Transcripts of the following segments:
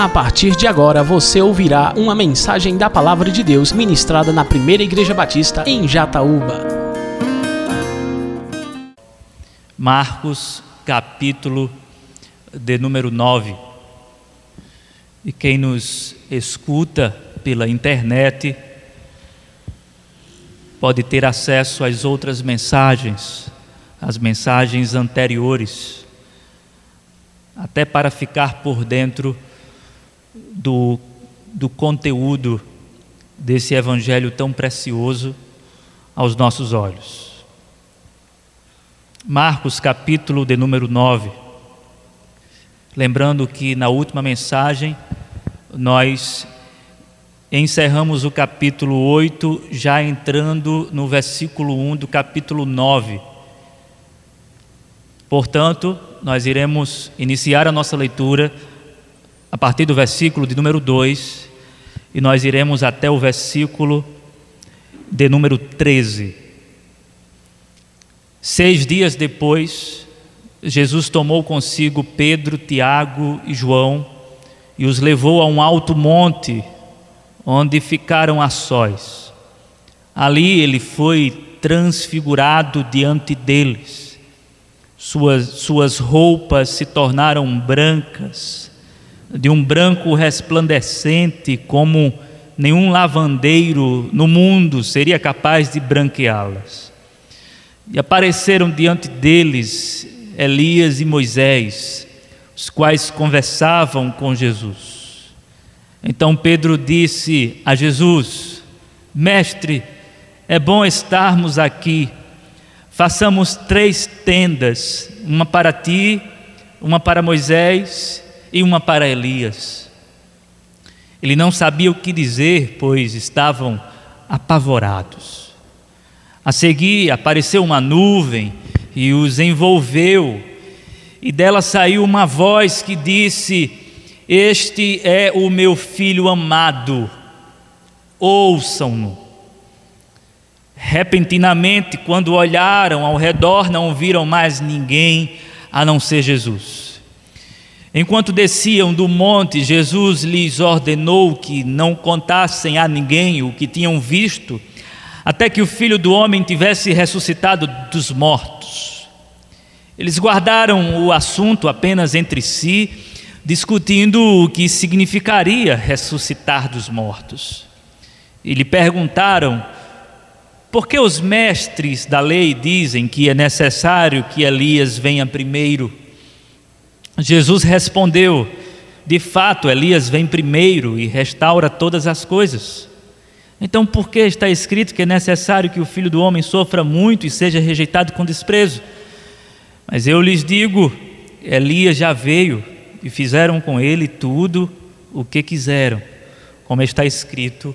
A partir de agora você ouvirá uma mensagem da Palavra de Deus ministrada na Primeira Igreja Batista em Jataúba. Marcos, capítulo de número 9. E quem nos escuta pela internet pode ter acesso às outras mensagens, as mensagens anteriores, até para ficar por dentro do, do conteúdo desse evangelho tão precioso aos nossos olhos. Marcos, capítulo de número 9. Lembrando que na última mensagem nós encerramos o capítulo 8, já entrando no versículo 1 do capítulo 9. Portanto, nós iremos iniciar a nossa leitura a partir do versículo de número 2 e nós iremos até o versículo de número 13. Seis dias depois, Jesus tomou consigo Pedro, Tiago e João e os levou a um alto monte onde ficaram a sós. Ali ele foi transfigurado diante deles. Suas, suas roupas se tornaram brancas, de um branco resplandecente, como nenhum lavandeiro no mundo seria capaz de branqueá-las. E apareceram diante deles Elias e Moisés, os quais conversavam com Jesus. Então Pedro disse a Jesus: Mestre, é bom estarmos aqui. Façamos três tendas: uma para ti, uma para Moisés e uma para Elias. Ele não sabia o que dizer, pois estavam apavorados. A seguir apareceu uma nuvem e os envolveu, e dela saiu uma voz que disse: este é o meu filho amado, ouçam-no. Repentinamente, quando olharam ao redor, não viram mais ninguém a não ser Jesus. Enquanto desciam do monte, Jesus lhes ordenou que não contassem a ninguém o que tinham visto, até que o filho do homem tivesse ressuscitado dos mortos. Eles guardaram o assunto apenas entre si discutindo o que significaria ressuscitar dos mortos. E lhe perguntaram: por que os mestres da lei dizem que é necessário que Elias venha primeiro? Jesus respondeu: de fato, Elias vem primeiro e restaura todas as coisas. Então, por que está escrito que é necessário que o filho do homem sofra muito e seja rejeitado com desprezo? Mas eu lhes digo: Elias já veio e fizeram com ele tudo o que quiseram, como está escrito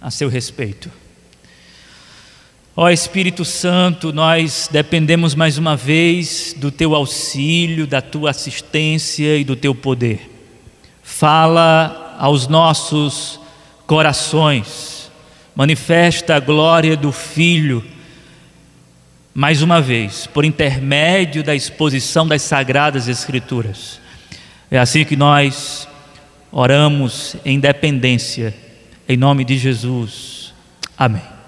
a seu respeito. Ó Espírito Santo, nós dependemos mais uma vez do teu auxílio, da tua assistência e do teu poder. Fala aos nossos corações, manifesta a glória do Filho, mais uma vez, por intermédio da exposição das Sagradas Escrituras. É assim que nós oramos em dependência, em nome de Jesus. Amém.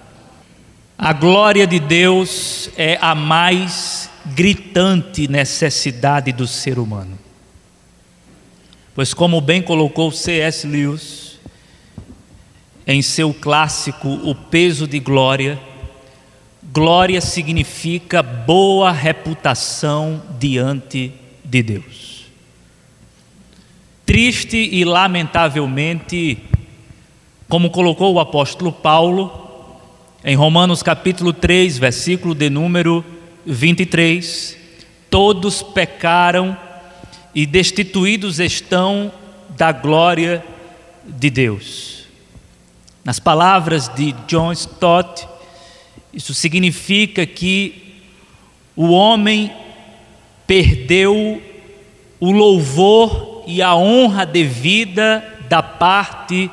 A glória de Deus é a mais gritante necessidade do ser humano. Pois, como bem colocou C.S. Lewis em seu clássico O Peso de Glória, glória significa boa reputação diante de Deus. Triste e lamentavelmente, como colocou o apóstolo Paulo em Romanos capítulo 3, versículo de número 23, todos pecaram e destituídos estão da glória de Deus. Nas palavras de John Stott, isso significa que o homem perdeu o louvor e a honra devida da parte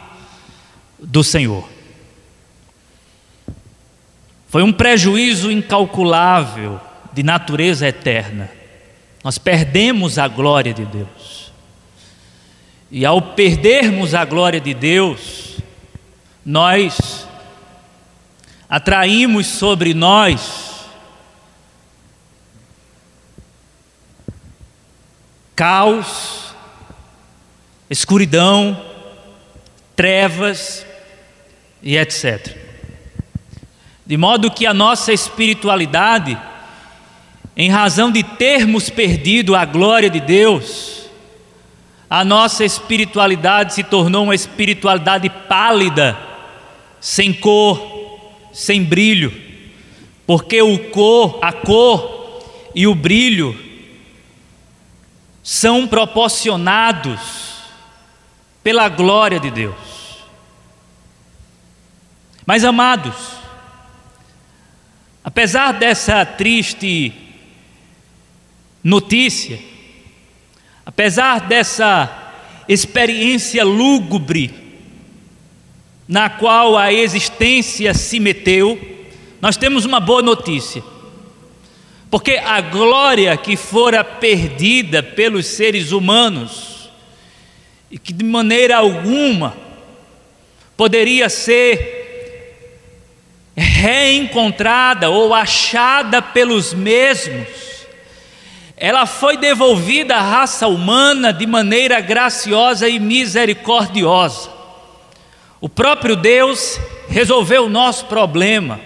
do Senhor. Foi um prejuízo incalculável de natureza eterna. Nós perdemos a glória de Deus. E ao perdermos a glória de Deus, nós atraímos sobre nós caos, escuridão, trevas e etc. De modo que a nossa espiritualidade, em razão de termos perdido a glória de Deus, a nossa espiritualidade se tornou uma espiritualidade pálida, sem cor, sem brilho, porque o cor, a cor e o brilho são proporcionados pela glória de Deus. Mas amados, apesar dessa triste notícia, apesar dessa experiência lúgubre na qual a existência se meteu, nós temos uma boa notícia. Porque a glória que fora perdida pelos seres humanos, e que de maneira alguma poderia ser reencontrada ou achada pelos mesmos, ela foi devolvida à raça humana de maneira graciosa e misericordiosa. O próprio Deus resolveu o nosso problema,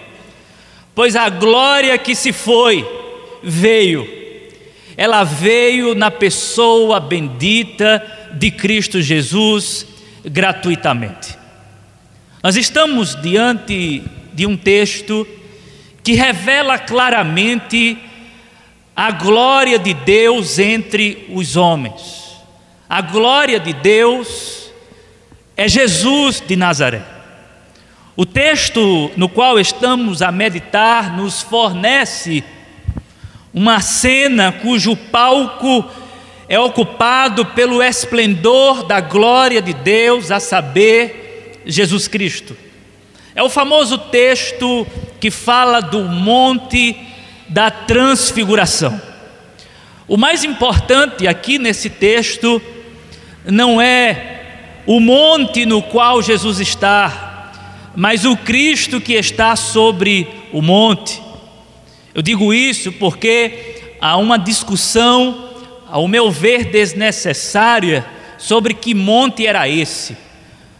pois a glória que se foi veio, ela veio na pessoa bendita de Cristo Jesus gratuitamente. Nós estamos diante de um texto que revela claramente a glória de Deus entre os homens. A glória de Deus é Jesus de Nazaré. O texto no qual estamos a meditar nos fornece uma cena cujo palco é ocupado pelo esplendor da glória de Deus, a saber, Jesus Cristo. É o famoso texto que fala do monte da transfiguração. O mais importante aqui nesse texto não é o monte no qual Jesus está, mas o Cristo que está sobre o monte. Eu digo isso porque há uma discussão, ao meu ver, desnecessária sobre que monte era esse.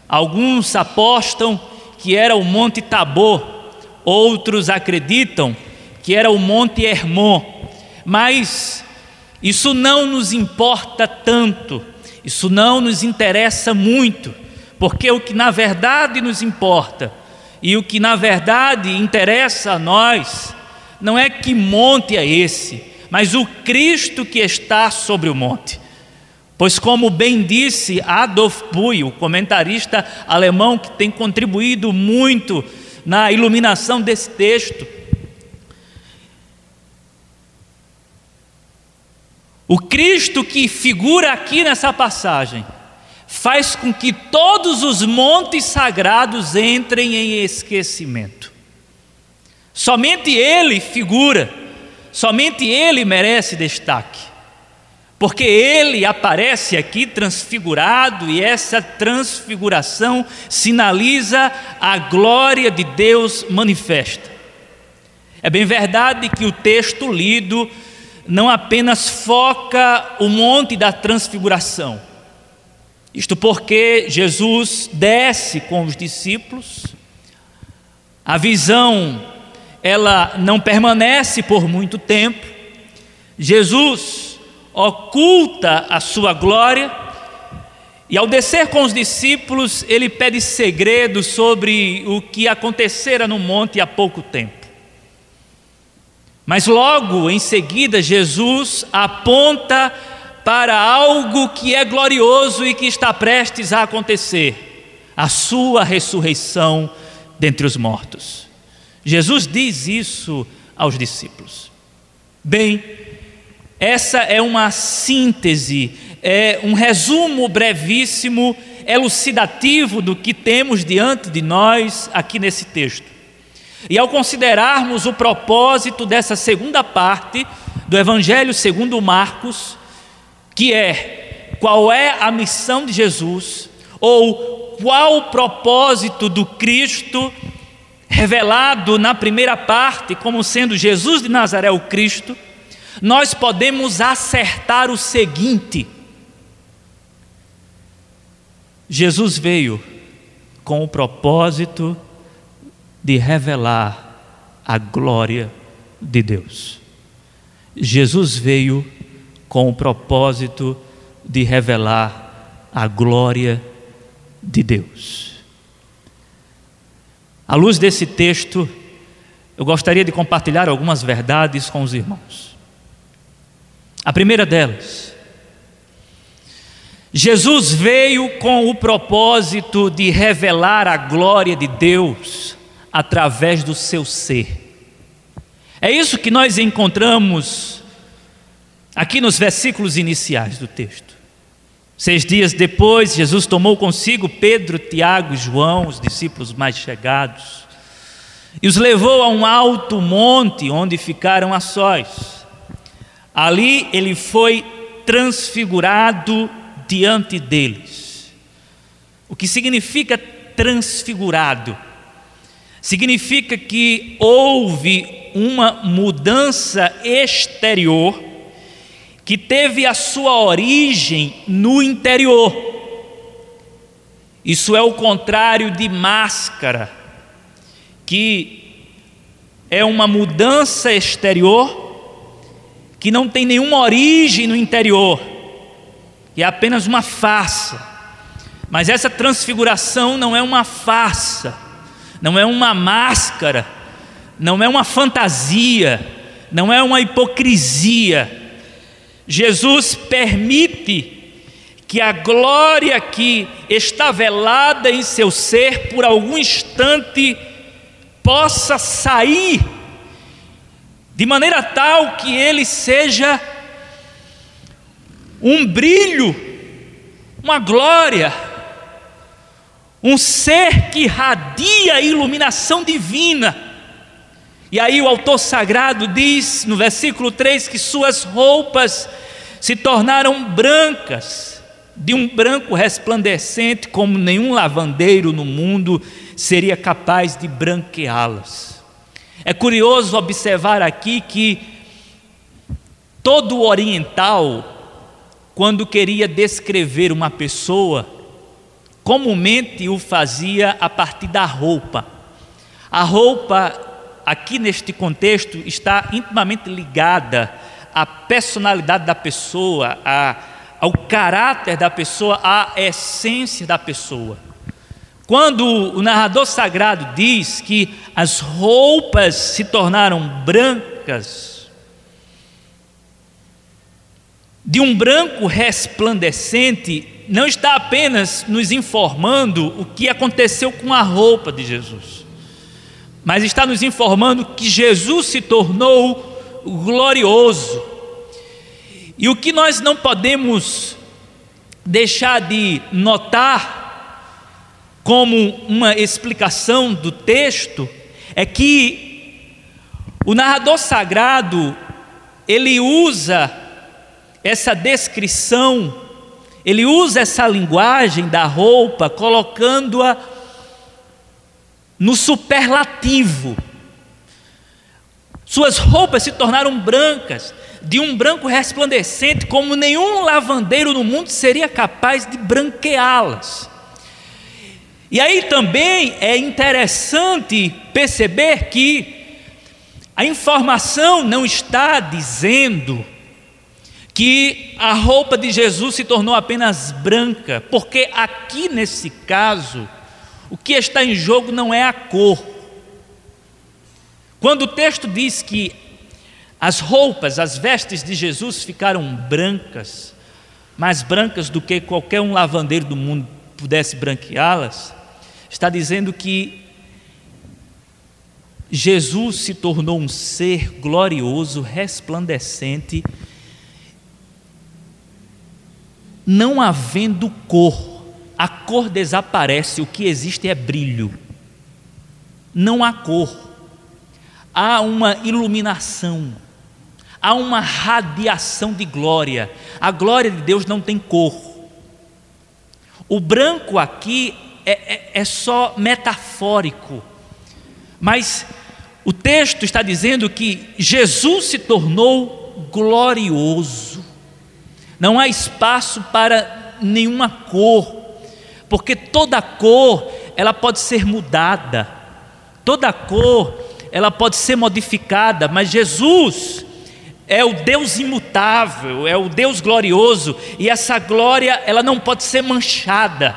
Alguns apostam que era o Monte Tabor, outros acreditam que era o Monte Hermon, mas isso não nos importa tanto, isso não nos interessa muito, porque o que na verdade nos importa e o que na verdade interessa a nós não é que monte é esse, mas o Cristo que está sobre o monte. Pois, como bem disse Adolf Buy, o comentarista alemão que tem contribuído muito na iluminação desse texto, o Cristo que figura aqui nessa passagem faz com que todos os montes sagrados entrem em esquecimento. Somente Ele figura, somente Ele merece destaque porque ele aparece aqui transfigurado e essa transfiguração sinaliza a glória de Deus manifesta. É bem verdade que o texto lido não apenas foca o monte da transfiguração, isto porque Jesus desce com os discípulos, a visão ela não permanece por muito tempo, Jesus oculta a sua glória, e ao descer com os discípulos, ele pede segredos sobre o que acontecera no monte há pouco tempo. Mas logo em seguida, Jesus aponta para algo que é glorioso e que está prestes a acontecer: a sua ressurreição dentre os mortos. Jesus diz isso aos discípulos. Bem, essa é uma síntese, é um resumo brevíssimo, elucidativo do que temos diante de nós aqui nesse texto. E ao considerarmos o propósito dessa segunda parte do Evangelho segundo Marcos, que é qual é a missão de Jesus ou qual o propósito do Cristo revelado na primeira parte como sendo Jesus de Nazaré o Cristo, nós podemos acertar o seguinte: Jesus veio com o propósito de revelar a glória de Deus. Jesus veio com o propósito de revelar a glória de Deus. À luz desse texto, eu gostaria de compartilhar algumas verdades com os irmãos. A primeira delas, Jesus veio com o propósito de revelar a glória de Deus através do seu ser. É isso que nós encontramos aqui nos versículos iniciais do texto. Seis dias depois, Jesus tomou consigo Pedro, Tiago e João, os discípulos mais chegados, e os levou a um alto monte onde ficaram a sós. Ali ele foi transfigurado diante deles. O que significa transfigurado? Significa que houve uma mudança exterior que teve a sua origem no interior. Isso é o contrário de máscara, que é uma mudança exterior que não tem nenhuma origem no interior é apenas uma farsa. Mas essa transfiguração não é uma farsa, não é uma máscara, não é uma fantasia, não é uma hipocrisia. Jesus permite que a glória que está velada em seu ser por algum instante possa sair de maneira tal que ele seja um brilho, uma glória, um ser que radia iluminação divina. E aí o autor sagrado diz no versículo 3 que suas roupas se tornaram brancas, de um branco resplandecente, como nenhum lavandeiro no mundo seria capaz de branqueá-las. É curioso observar aqui que todo oriental quando queria descrever uma pessoa, comumente o fazia a partir da roupa. A roupa, aqui neste contexto, está intimamente ligada à personalidade da pessoa, à, ao caráter da pessoa, à essência da pessoa. Quando o narrador sagrado diz que as roupas se tornaram brancas, de um branco resplandecente não está apenas nos informando o que aconteceu com a roupa de Jesus, mas está nos informando que Jesus se tornou glorioso. E o que nós não podemos deixar de notar como uma explicação do texto é que o narrador sagrado ele usa essa descrição, ele usa essa linguagem da roupa, colocando-a no superlativo. Suas roupas se tornaram brancas, de um branco resplandecente, como nenhum lavandeiro no mundo seria capaz de branqueá-las. E aí também é interessante perceber que a informação não está dizendo que a roupa de Jesus se tornou apenas branca, porque aqui nesse caso, o que está em jogo não é a cor. Quando o texto diz que as roupas, as vestes de Jesus ficaram brancas, mais brancas do que qualquer um lavandeiro do mundo pudesse branqueá-las, está dizendo que Jesus se tornou um ser glorioso, resplandecente, não havendo cor, a cor desaparece, o que existe é brilho. Não há cor, há uma iluminação, há uma radiação de glória. A glória de Deus não tem cor. O branco aqui é, é, é só metafórico, mas o texto está dizendo que Jesus se tornou glorioso. Não há espaço para nenhuma cor, porque toda cor ela pode ser mudada. Toda cor ela pode ser modificada, mas Jesus é o Deus imutável, é o Deus glorioso, e essa glória ela não pode ser manchada.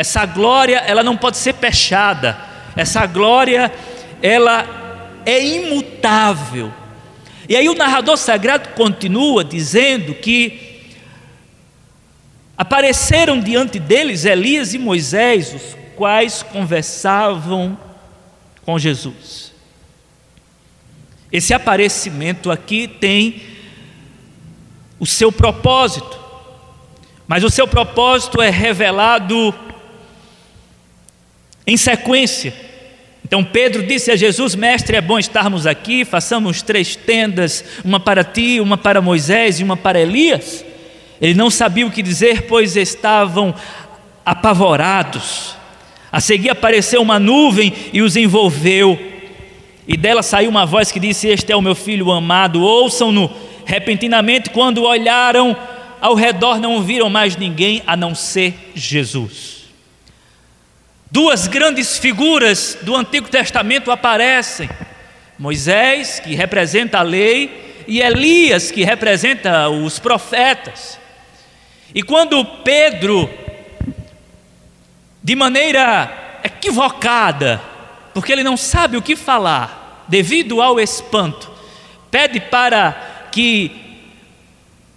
Essa glória ela não pode ser pechada. Essa glória ela é imutável. E aí o narrador sagrado continua dizendo que apareceram diante deles Elias e Moisés, os quais conversavam com Jesus. Esse aparecimento aqui tem o seu propósito, mas o seu propósito é revelado em sequência. Então Pedro disse a Jesus: Mestre, é bom estarmos aqui, façamos três tendas, uma para ti, uma para Moisés e uma para Elias. Ele não sabia o que dizer, pois estavam apavorados. A seguir apareceu uma nuvem e os envolveu, e dela saiu uma voz que disse: Este é o meu filho amado, ouçam-no. Repentinamente, quando olharam ao redor, não viram mais ninguém a não ser Jesus. Duas grandes figuras do Antigo Testamento aparecem: Moisés, que representa a lei, e Elias, que representa os profetas. E quando Pedro, de maneira equivocada, porque ele não sabe o que falar, devido ao espanto, pede para que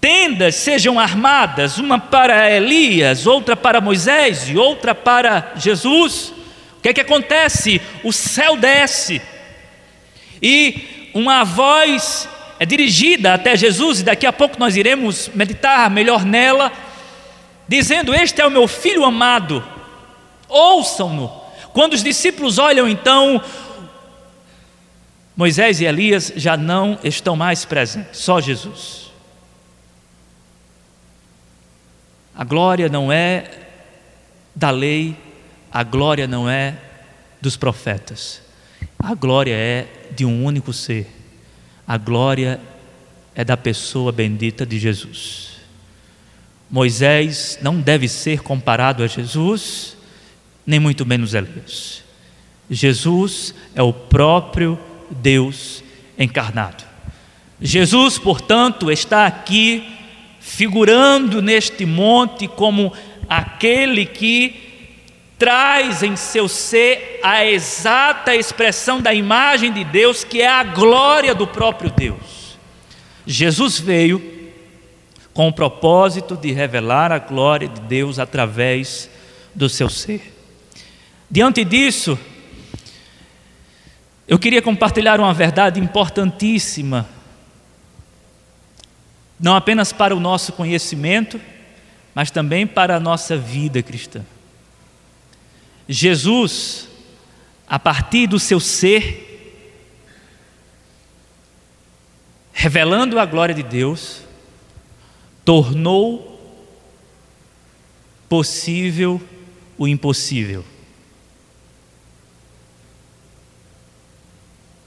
tendas sejam armadas, uma para Elias, outra para Moisés e outra para Jesus. O que é que acontece? O céu desce e uma voz é dirigida até Jesus, e daqui a pouco nós iremos meditar melhor nela, dizendo: Este é o meu filho amado, ouçam-no. Quando os discípulos olham então, Moisés e Elias já não estão mais presentes, só Jesus. A glória não é da lei, a glória não é dos profetas. A glória é de um único ser. A glória é da pessoa bendita de Jesus. Moisés não deve ser comparado a Jesus, nem muito menos Elias. Jesus é o próprio Deus encarnado. Jesus, portanto, está aqui figurando neste monte como aquele que traz em seu ser a exata expressão da imagem de Deus, que é a glória do próprio Deus. Jesus veio com o propósito de revelar a glória de Deus através do seu ser. Diante disso, eu queria compartilhar uma verdade importantíssima não apenas para o nosso conhecimento, mas também para a nossa vida cristã. Jesus, a partir do seu ser, revelando a glória de Deus, tornou possível o impossível.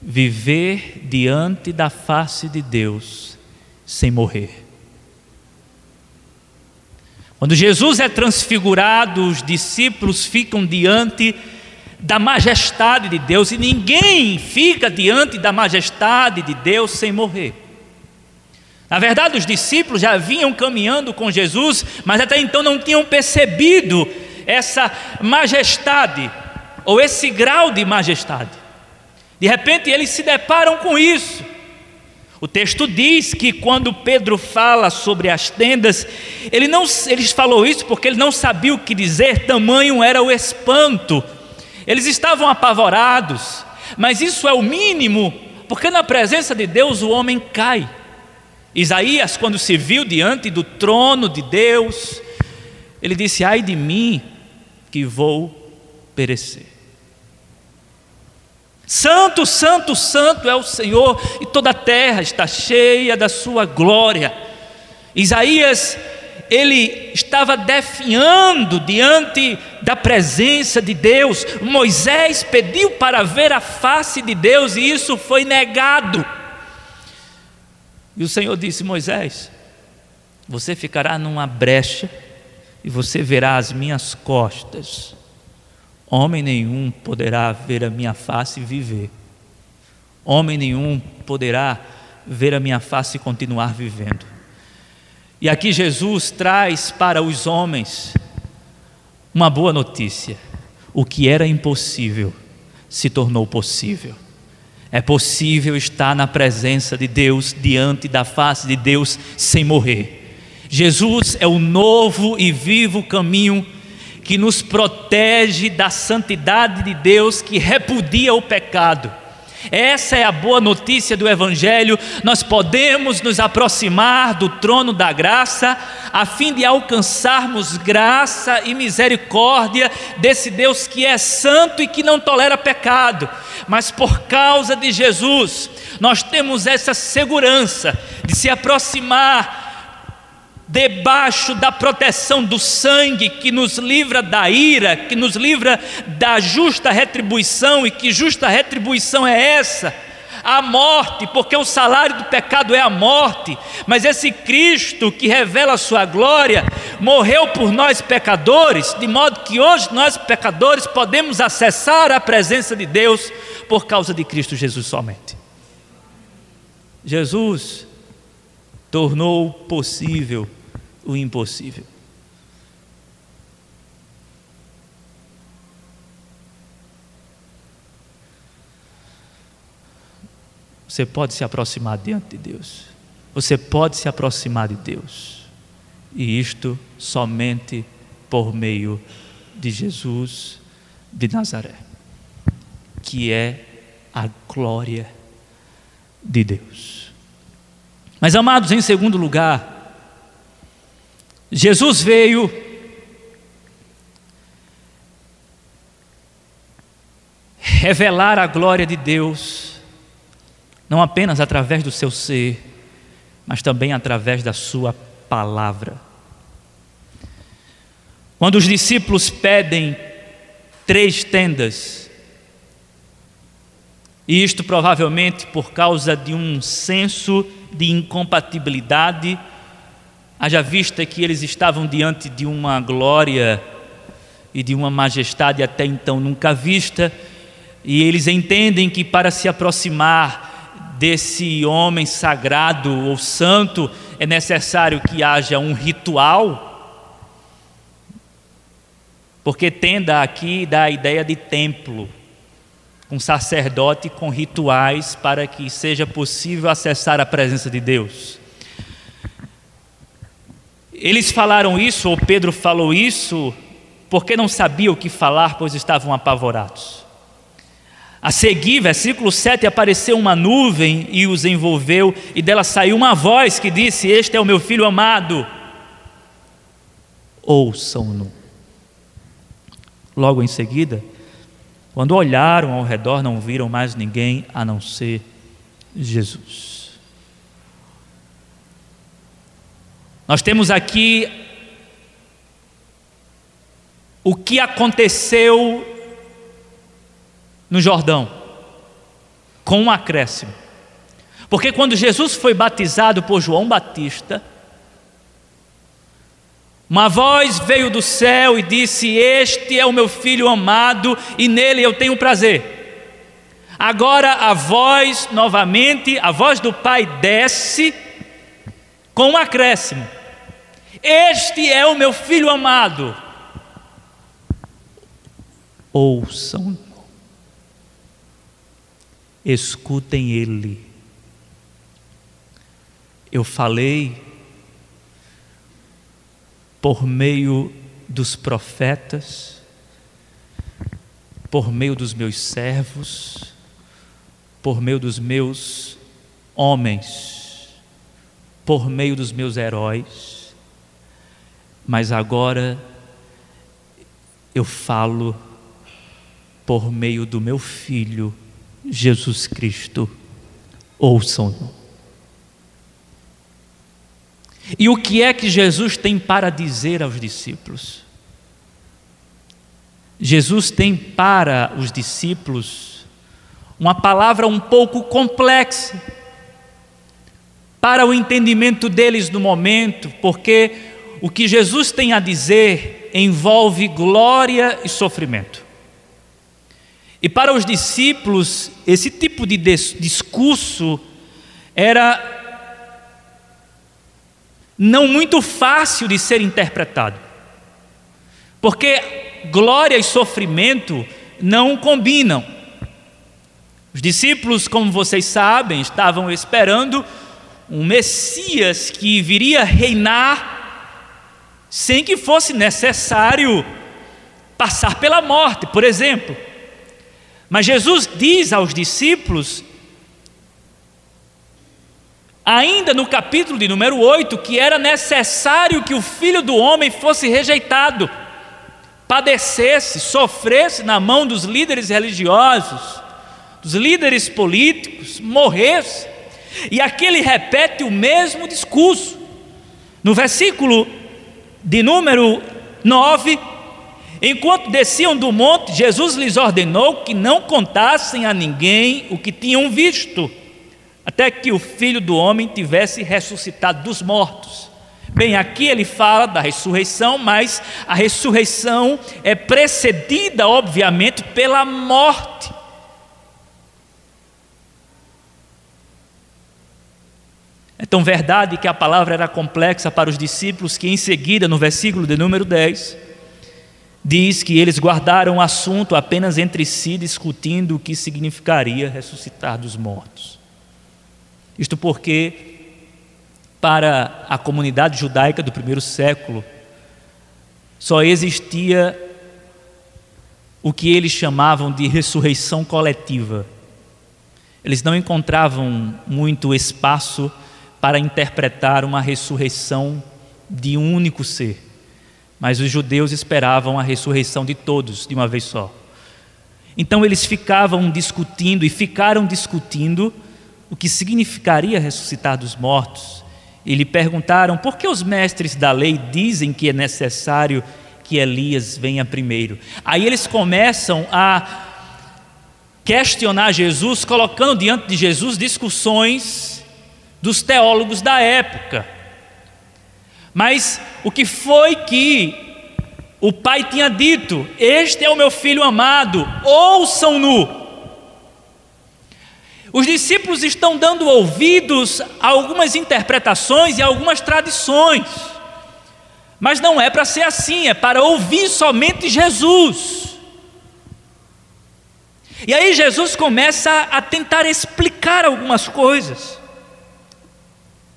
Viver diante da face de Deus sem morrer. Quando Jesus é transfigurado, os discípulos ficam diante da majestade de Deus e ninguém fica diante da majestade de Deus sem morrer. Na verdade, os discípulos já vinham caminhando com Jesus, mas até então não tinham percebido essa majestade ou esse grau de majestade. De repente, eles se deparam com isso. O texto diz que quando Pedro fala sobre as tendas, ele não, ele falou isso porque ele não sabia o que dizer, tamanho era o espanto. Eles estavam apavorados, mas isso é o mínimo, porque na presença de Deus o homem cai. Isaías, quando se viu diante do trono de Deus, ele disse: Ai de mim, que vou perecer. Santo, santo, santo é o Senhor, e toda a terra está cheia da sua glória. Isaías, ele estava definhando diante da presença de Deus. Moisés pediu para ver a face de Deus e isso foi negado. E o Senhor disse: Moisés, você ficará numa brecha e você verá as minhas costas. Homem nenhum poderá ver a minha face e viver. Homem nenhum poderá ver a minha face e continuar vivendo. E aqui Jesus traz para os homens uma boa notícia: o que era impossível se tornou possível. É possível estar na presença de Deus, diante da face de Deus, sem morrer. Jesus é o novo e vivo caminho que nos protege da santidade de Deus, que repudia o pecado. Essa é a boa notícia do Evangelho. Nós podemos nos aproximar do trono da graça, a fim de alcançarmos graça e misericórdia desse Deus que é santo e que não tolera pecado. Mas por causa de Jesus, nós temos essa segurança de se aproximar debaixo da proteção do sangue que nos livra da ira, que nos livra da justa retribuição, e que justa retribuição é essa? A morte, porque o salário do pecado é a morte, mas esse Cristo que revela a sua glória, morreu por nós pecadores, de modo que hoje nós pecadores podemos acessar a presença de Deus por causa de Cristo Jesus somente. Jesus tornou possível o impossível. Você pode se aproximar diante de Deus. Você pode se aproximar de Deus. E isto somente por meio de Jesus de Nazaré, que é a glória de Deus. Mas amados, em segundo lugar, Jesus veio revelar a glória de Deus, não apenas através do seu ser, mas também através da sua palavra. Quando os discípulos pedem três tendas, e isto provavelmente por causa de um senso de incompatibilidade. Haja vista que eles estavam diante de uma glória e de uma majestade até então nunca vista, e eles entendem que para se aproximar desse homem sagrado ou santo é necessário que haja um ritual, porque tenda aqui dá a ideia de templo, um sacerdote com rituais para que seja possível acessar a presença de Deus. Eles falaram isso, ou Pedro falou isso, porque não sabiam o que falar, pois estavam apavorados. A seguir, versículo 7, apareceu uma nuvem e os envolveu, e dela saiu uma voz que disse: Este é o meu filho amado, ouçam-no. Logo em seguida, quando olharam ao redor, não viram mais ninguém a não ser Jesus. Nós temos aqui o que aconteceu no Jordão, com um acréscimo. Porque quando Jesus foi batizado por João Batista, uma voz veio do céu e disse: Este é o meu filho amado e nele eu tenho prazer. Agora a voz, novamente, a voz do Pai desce com um acréscimo. Este é o meu filho amado. Ouçam, escutem ele. Eu falei por meio dos profetas, por meio dos meus servos, por meio dos meus homens, por meio dos meus heróis mas agora eu falo por meio do meu filho Jesus Cristo. Ouçam-no. E o que é que Jesus tem para dizer aos discípulos? Jesus tem para os discípulos uma palavra um pouco complexa para o entendimento deles no momento, porque o que Jesus tem a dizer envolve glória e sofrimento. E para os discípulos, esse tipo de discurso era não muito fácil de ser interpretado, porque glória e sofrimento não combinam. Os discípulos, como vocês sabem, estavam esperando um Messias que viria reinar sem que fosse necessário passar pela morte, por exemplo. Mas Jesus diz aos discípulos, ainda no capítulo de número 8, que era necessário que o filho do homem fosse rejeitado, padecesse, sofresse na mão dos líderes religiosos, dos líderes políticos, morresse. E aqui ele repete o mesmo discurso. No versículo de número 9, enquanto desciam do monte, Jesus lhes ordenou que não contassem a ninguém o que tinham visto, até que o filho do homem tivesse ressuscitado dos mortos. Bem, aqui ele fala da ressurreição, mas a ressurreição é precedida, obviamente, pela morte. É tão verdade que a palavra era complexa para os discípulos que, em seguida, no versículo de número 10, diz que eles guardaram o assunto apenas entre si, discutindo o que significaria ressuscitar dos mortos. Isto porque, para a comunidade judaica do primeiro século, só existia o que eles chamavam de ressurreição coletiva. Eles não encontravam muito espaço para interpretar uma ressurreição de um único ser. Mas os judeus esperavam a ressurreição de todos de uma vez só. Então eles ficavam discutindo e ficaram discutindo o que significaria ressuscitar dos mortos. E lhe perguntaram por que os mestres da lei dizem que é necessário que Elias venha primeiro. Aí eles começam a questionar Jesus, colocando diante de Jesus discussões dos teólogos da época. Mas o que foi que o pai tinha dito: Este é o meu filho amado, ouçam-no. Os discípulos estão dando ouvidos a algumas interpretações e a algumas tradições, mas não é para ser assim, é para ouvir somente Jesus. E aí Jesus começa a tentar explicar algumas coisas.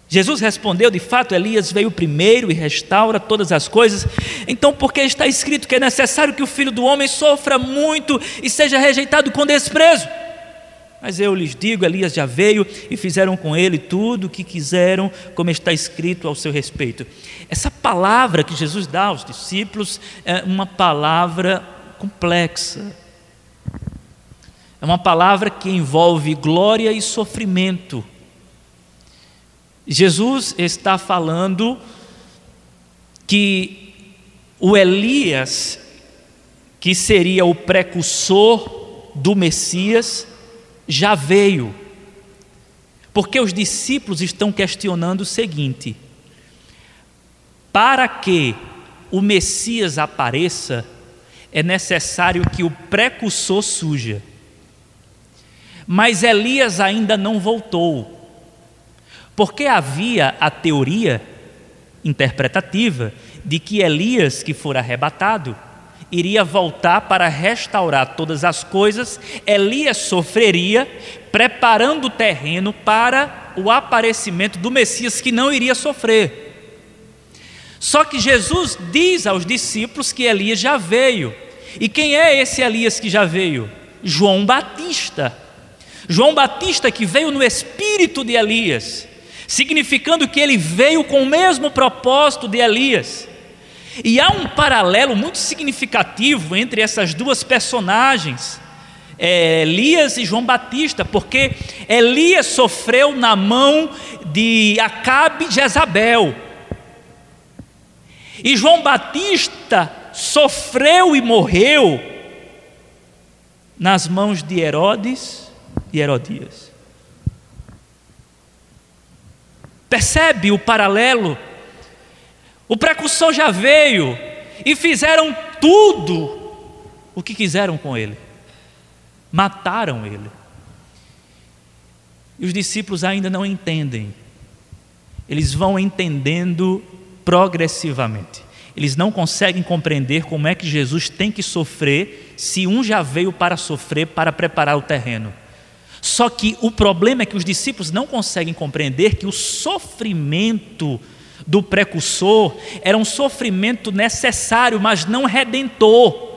Jesus respondeu: De fato, Elias veio primeiro e restaura todas as coisas. Então, porque está escrito que é necessário que o filho do homem sofra muito e seja rejeitado com desprezo? Mas eu lhes digo: Elias já veio e fizeram com ele tudo o que quiseram, como está escrito ao seu respeito. Essa palavra que Jesus dá aos discípulos é uma palavra complexa. É uma palavra que envolve glória e sofrimento Jesus está falando que o Elias, que seria o precursor do Messias, já veio. Porque os discípulos estão questionando o seguinte: para que o Messias apareça, é necessário que o precursor suja. Mas Elias ainda não voltou. Porque havia a teoria interpretativa de que Elias, que for arrebatado, iria voltar para restaurar todas as coisas, Elias sofreria, preparando o terreno para o aparecimento do Messias que não iria sofrer. Só que Jesus diz aos discípulos que Elias já veio. E quem é esse Elias que já veio? João Batista. João Batista que veio no espírito de Elias significando que ele veio com o mesmo propósito de Elias. E há um paralelo muito significativo entre essas duas personagens. é, Elias e João Batista, porque Elias sofreu na mão de Acabe e Jezabel. E João Batista sofreu e morreu nas mãos de Herodes e Herodias. Percebe o paralelo? O precursor já veio e fizeram tudo o que quiseram com ele. Mataram ele. E os discípulos ainda não entendem. Eles vão entendendo progressivamente. Eles não conseguem compreender como é que Jesus tem que sofrer se um já veio para sofrer para preparar o terreno. Só que o problema é que os discípulos não conseguem compreender que o sofrimento do precursor era um sofrimento necessário, mas não redentor.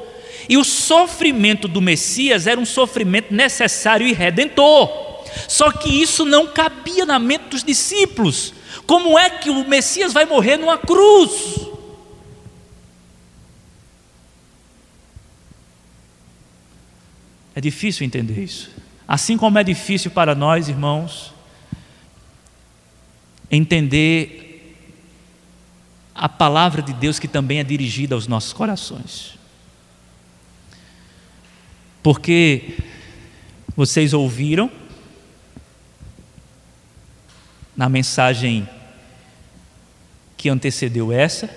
E o sofrimento do Messias era um sofrimento necessário e redentor. Só que isso não cabia na mente dos discípulos. Como é que o Messias vai morrer numa cruz? É difícil entender isso. Assim como é difícil para nós, irmãos, entender a palavra de Deus que também é dirigida aos nossos corações. Porque vocês ouviram na mensagem que antecedeu essa,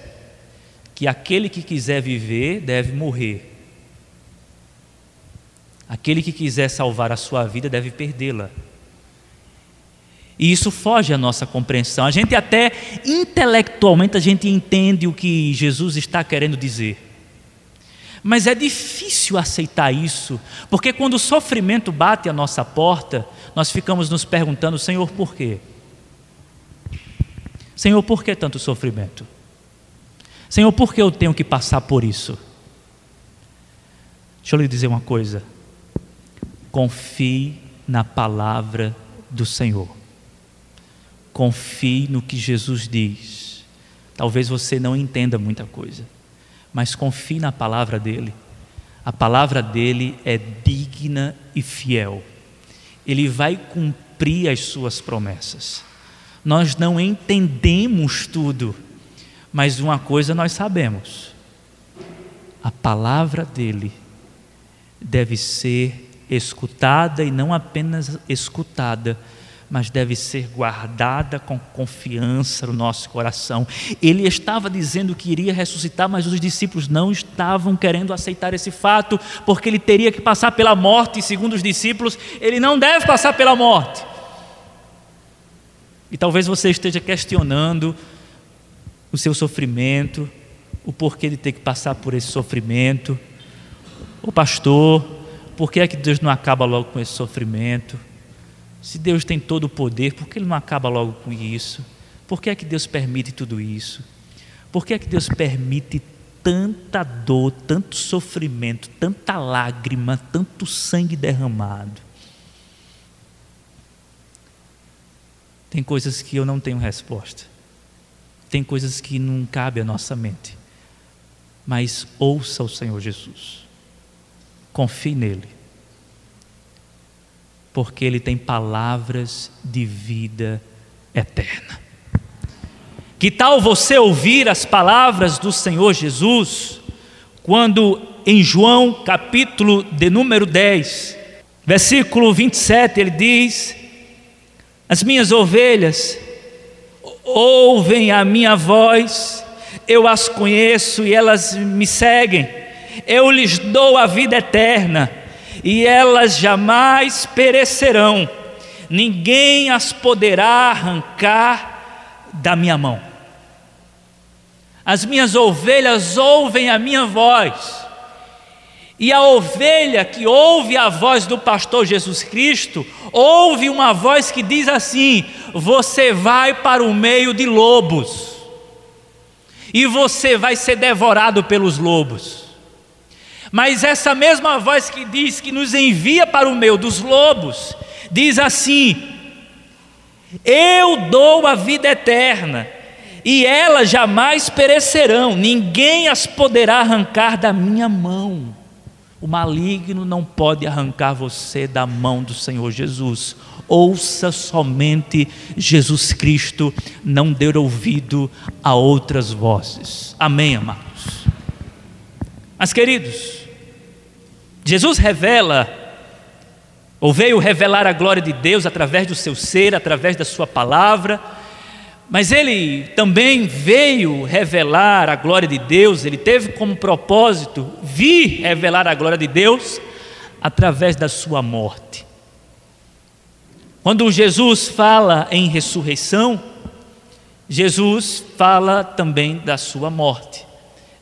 que aquele que quiser viver deve morrer. Aquele que quiser salvar a sua vida deve perdê-la. E isso foge à nossa compreensão. A gente até intelectualmente a gente entende o que Jesus está querendo dizer. Mas é difícil aceitar isso, porque quando o sofrimento bate à nossa porta, nós ficamos nos perguntando, Senhor, por quê? Senhor, por que tanto sofrimento? Senhor, por que eu tenho que passar por isso? Deixa eu lhe dizer uma coisa. Confie na palavra do Senhor. Confie no que Jesus diz. Talvez você não entenda muita coisa, mas confie na palavra dele. A palavra dele é digna e fiel. Ele vai cumprir as suas promessas. Nós não entendemos tudo, mas uma coisa nós sabemos: a palavra dele deve ser escutada e não apenas escutada, mas deve ser guardada com confiança no nosso coração. Ele estava dizendo que iria ressuscitar, mas os discípulos não estavam querendo aceitar esse fato, porque ele teria que passar pela morte, e segundo os discípulos, ele não deve passar pela morte. E talvez você esteja questionando o seu sofrimento, o porquê de ter que passar por esse sofrimento. O pastor, por que é que Deus não acaba logo com esse sofrimento? Se Deus tem todo o poder, por que Ele não acaba logo com isso? Por que é que Deus permite tudo isso? Por que é que Deus permite tanta dor, tanto sofrimento, tanta lágrima, tanto sangue derramado? Tem coisas que eu não tenho resposta. Tem coisas que não cabe à nossa mente. Mas ouça o Senhor Jesus. Confie nele, porque ele tem palavras de vida eterna. Que tal você ouvir as palavras do Senhor Jesus, quando em João capítulo de número 10, versículo 27, ele diz: As minhas ovelhas ouvem a minha voz, eu as conheço e elas me seguem eu lhes dou a vida eterna, e elas jamais perecerão, ninguém as poderá arrancar da minha mão. As minhas ovelhas ouvem a minha voz, e a ovelha que ouve a voz do pastor Jesus Cristo, ouve uma voz que diz assim: Você vai para o meio de lobos, e você vai ser devorado pelos lobos. Mas essa mesma voz que diz que nos envia para o meio dos lobos, diz assim: Eu dou a vida eterna, e elas jamais perecerão, ninguém as poderá arrancar da minha mão. O maligno não pode arrancar você da mão do Senhor Jesus. Ouça somente Jesus Cristo, não dê ouvido a outras vozes. Amém, amados. Mas, queridos, Jesus revela, ou veio revelar a glória de Deus através do seu ser, através da sua palavra, mas ele também veio revelar a glória de Deus, ele teve como propósito vir revelar a glória de Deus através da sua morte. Quando Jesus fala em ressurreição, Jesus fala também da sua morte.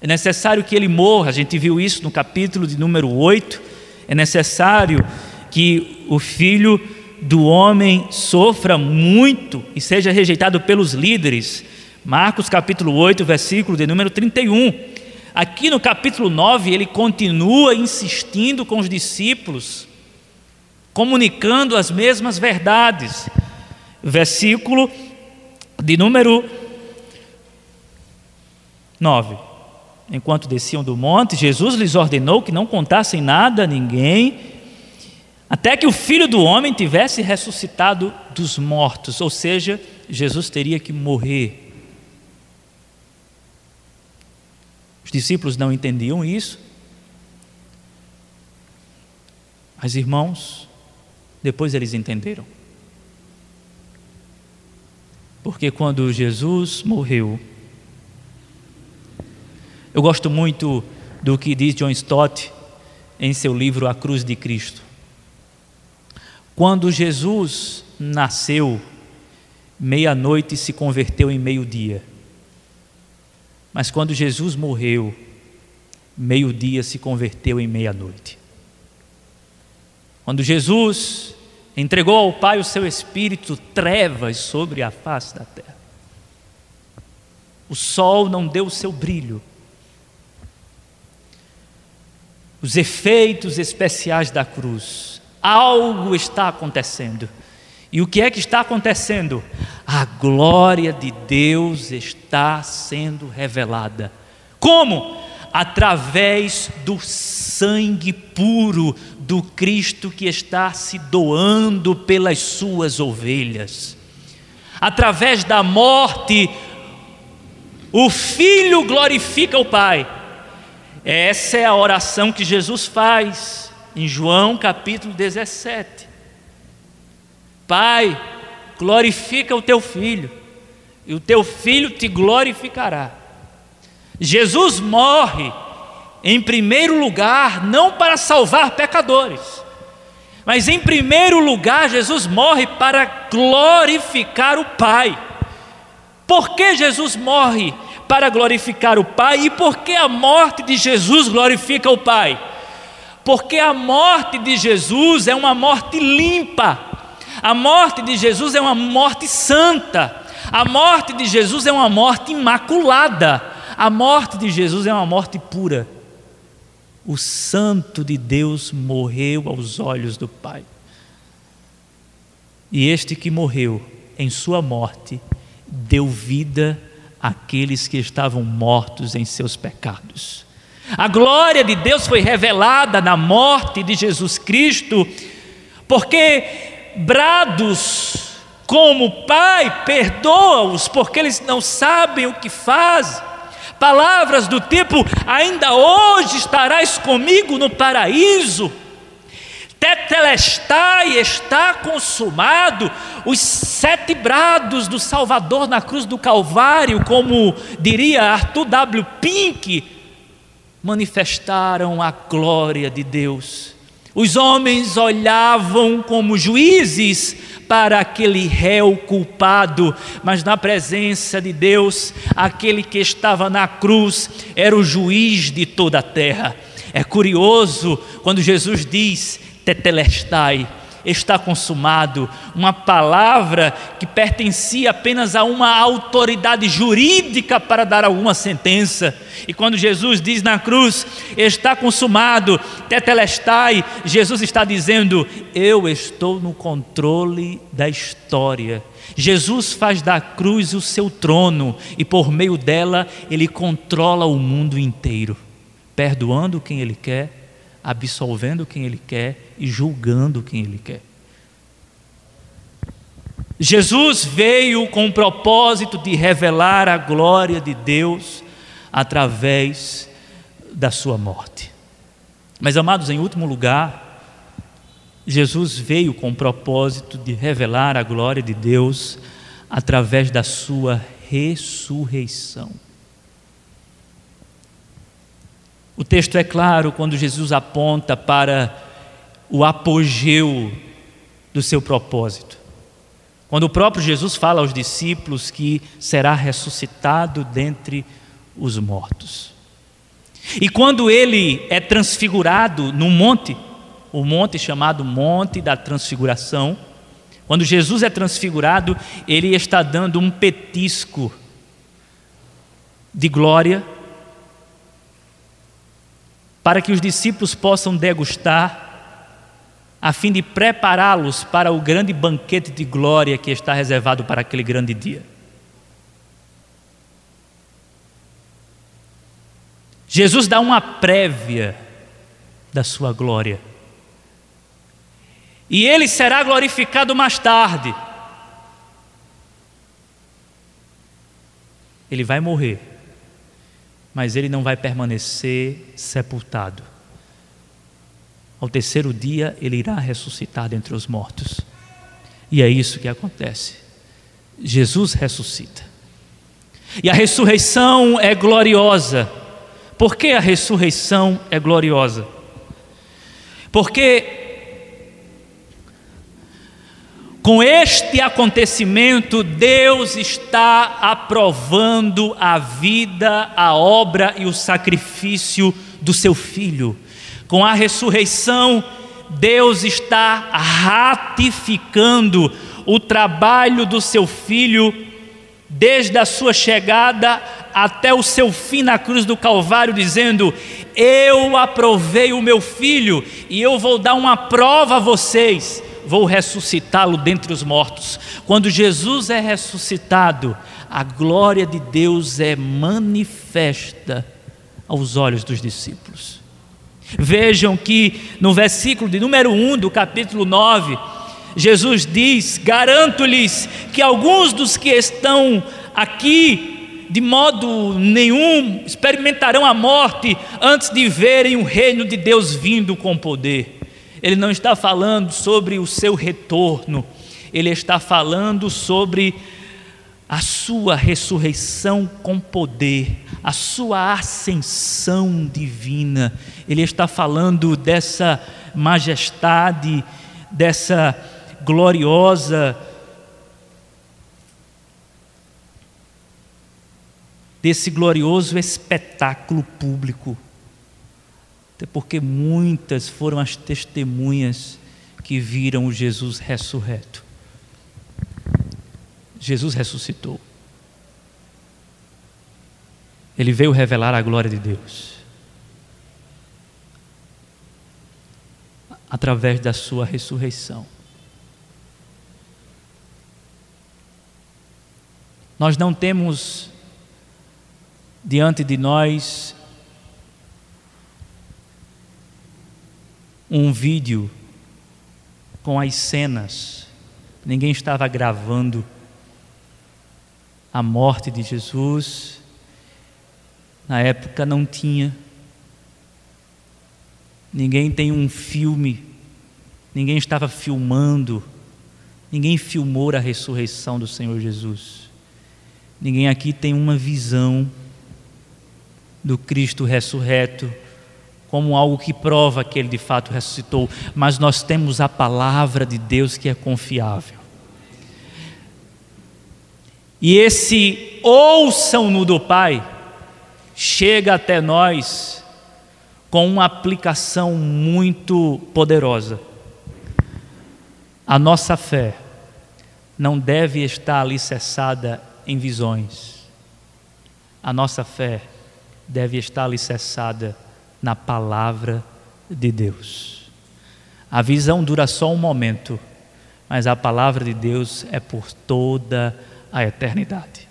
É necessário que ele morra, a gente viu isso no capítulo de número 8. É necessário que o filho do homem sofra muito e seja rejeitado pelos líderes. Marcos capítulo 8, versículo de número 31. Aqui no capítulo 9, ele continua insistindo com os discípulos, comunicando as mesmas verdades. Versículo de número 9. Enquanto desciam do monte, Jesus lhes ordenou que não contassem nada a ninguém até que o filho do homem tivesse ressuscitado dos mortos, ou seja, Jesus teria que morrer. Os discípulos não entendiam isso. Mas, irmãos, depois eles entenderam. Porque quando Jesus morreu, eu gosto muito do que diz John Stott em seu livro A Cruz de Cristo. Quando Jesus nasceu, meia-noite se converteu em meio-dia. Mas quando Jesus morreu, meio-dia se converteu em meia-noite. Quando Jesus entregou ao Pai o seu Espírito, trevas sobre a face da terra. O sol não deu o seu brilho. Os efeitos especiais da cruz algo está acontecendo. E o que é que está acontecendo? A glória de Deus está sendo revelada. Como? Através do sangue puro do Cristo que está se doando pelas suas ovelhas. Através da morte, o Filho glorifica o Pai. Essa é a oração que Jesus faz em João capítulo 17. Pai, glorifica o teu filho, e o teu filho te glorificará. Jesus morre, em primeiro lugar, não para salvar pecadores, mas em primeiro lugar, Jesus morre para glorificar o Pai. Por que Jesus morre? Para glorificar o Pai, e por que a morte de Jesus glorifica o Pai? porque a morte de Jesus é uma morte limpa, a morte de Jesus é uma morte santa, a morte de Jesus é uma morte imaculada, a morte de Jesus é uma morte pura. O Santo de Deus morreu aos olhos do Pai. E este que morreu em sua morte deu vida àqueles que estavam mortos em seus pecados. A glória de Deus foi revelada na morte de Jesus Cristo, porque brados como Pai, perdoa-os, porque eles não sabem o que fazem. Palavras do tipo: ainda hoje estarás comigo no paraíso. Tetelestai está consumado. Os sete brados do Salvador na cruz do Calvário, como diria Arthur W. Pink, manifestaram a glória de Deus. Os homens olhavam como juízes para aquele réu culpado, mas na presença de Deus, aquele que estava na cruz era o juiz de toda a terra. É curioso quando Jesus diz: Tetelestai, está consumado, uma palavra que pertencia apenas a uma autoridade jurídica para dar alguma sentença. E quando Jesus diz na cruz, está consumado, tetelestai, Jesus está dizendo, eu estou no controle da história. Jesus faz da cruz o seu trono e por meio dela ele controla o mundo inteiro, perdoando quem ele quer, absolvendo quem Ele quer e julgando quem Ele quer. Jesus veio com o propósito de revelar a glória de Deus através da sua morte. Mas, amados, em último lugar, Jesus veio com o propósito de revelar a glória de Deus através da sua ressurreição. O texto é claro quando Jesus aponta para o apogeu do seu propósito. Quando o próprio Jesus fala aos discípulos que será ressuscitado dentre os mortos. E quando ele é transfigurado no monte, o monte chamado Monte da Transfiguração, quando Jesus é transfigurado, ele está dando um petisco de glória para que os discípulos possam degustar, a fim de prepará-los para o grande banquete de glória que está reservado para aquele grande dia. Jesus dá uma prévia da sua glória. E ele será glorificado mais tarde. Ele vai morrer mas ele não vai permanecer sepultado. Ao terceiro dia, ele irá ressuscitar dentre os mortos. E é isso que acontece. Jesus ressuscita. E a ressurreição é gloriosa. Por que a ressurreição é gloriosa? Porque com este acontecimento, Deus está aprovando a vida, a obra e o sacrifício do seu filho. Com a ressurreição, Deus está ratificando o trabalho do seu filho desde a sua chegada até o seu fim na cruz do Calvário, dizendo: Eu aprovei o meu filho e eu vou dar uma prova a vocês vou ressuscitá-lo dentre os mortos. Quando Jesus é ressuscitado, a glória de Deus é manifesta aos olhos dos discípulos. Vejam que no versículo de número 1 do capítulo 9, Jesus diz: Garanto-lhes que alguns dos que estão aqui, de modo nenhum, experimentarão a morte antes de verem o reino de Deus vindo com poder. Ele não está falando sobre o seu retorno, ele está falando sobre a sua ressurreição com poder, a sua ascensão divina. Ele está falando dessa majestade, dessa gloriosa desse glorioso espetáculo público até porque muitas foram as testemunhas que viram o Jesus ressurreto. Jesus ressuscitou. Ele veio revelar a glória de Deus. Através da sua ressurreição. Nós não temos diante de nós um vídeo com as cenas. Ninguém estava gravando a morte de Jesus. Na época não tinha. Ninguém tem um filme. Ninguém estava filmando. Ninguém filmou a ressurreição do Senhor Jesus. Ninguém aqui tem uma visão do Cristo ressurreto como algo que prova que ele de fato ressuscitou, mas nós temos a palavra de Deus que é confiável. E esse ouçam-no do Pai chega até nós com uma aplicação muito poderosa. A nossa fé não deve estar alicerçada em visões. A nossa fé deve estar alicerçada na palavra de Deus. A visão dura só um momento, mas a palavra de Deus é por toda a eternidade.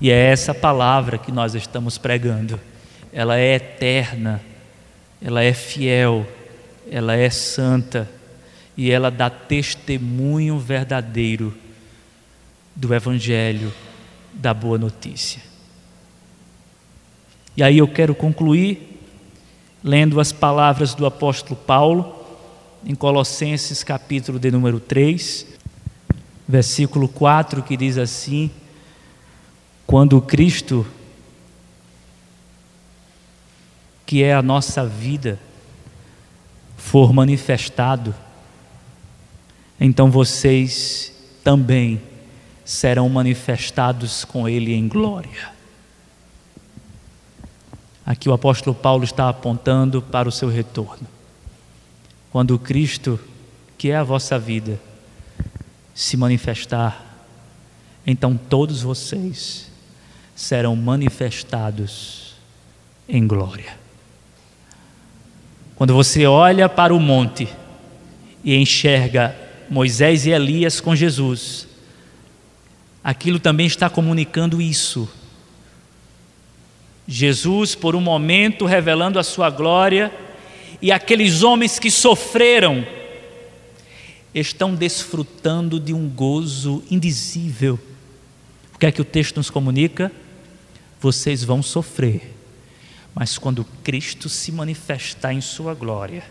E é essa palavra que nós estamos pregando. Ela é eterna, ela é fiel, ela é santa e ela dá testemunho verdadeiro do Evangelho da Boa Notícia. E aí eu quero concluir lendo as palavras do apóstolo Paulo em Colossenses capítulo de número 3, versículo 4, que diz assim: Quando Cristo, que é a nossa vida, for manifestado, então vocês também serão manifestados com Ele em glória. Aqui o apóstolo Paulo está apontando para o seu retorno. Quando Cristo, que é a vossa vida, se manifestar, então todos vocês serão manifestados em glória. Quando você olha para o monte e enxerga Moisés e Elias com Jesus, aquilo também está comunicando isso. Jesus, por um momento, revelando a sua glória, e aqueles homens que sofreram, estão desfrutando de um gozo indizível. O que é que o texto nos comunica? Vocês vão sofrer, mas quando Cristo se manifestar em Sua glória,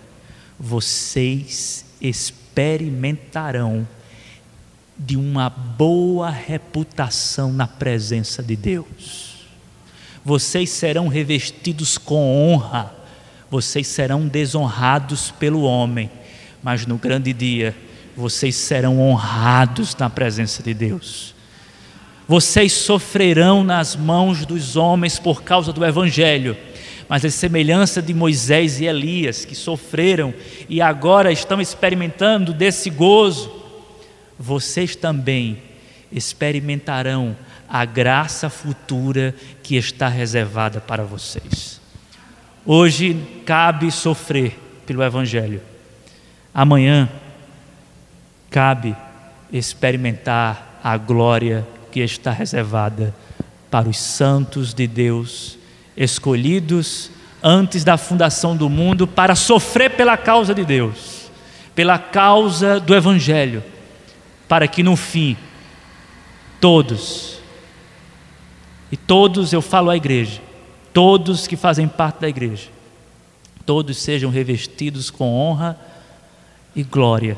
vocês experimentarão de uma boa reputação na presença de Deus. Vocês serão revestidos com honra, vocês serão desonrados pelo homem, mas no grande dia vocês serão honrados na presença de Deus. Vocês sofrerão nas mãos dos homens por causa do Evangelho, mas a semelhança de Moisés e Elias, que sofreram e agora estão experimentando desse gozo, vocês também experimentarão a graça futura que está reservada para vocês. Hoje cabe sofrer pelo Evangelho, amanhã cabe experimentar a glória que está reservada para os santos de Deus, escolhidos antes da fundação do mundo para sofrer pela causa de Deus, pela causa do Evangelho, para que no fim todos, e todos eu falo à igreja, todos que fazem parte da igreja, todos sejam revestidos com honra e glória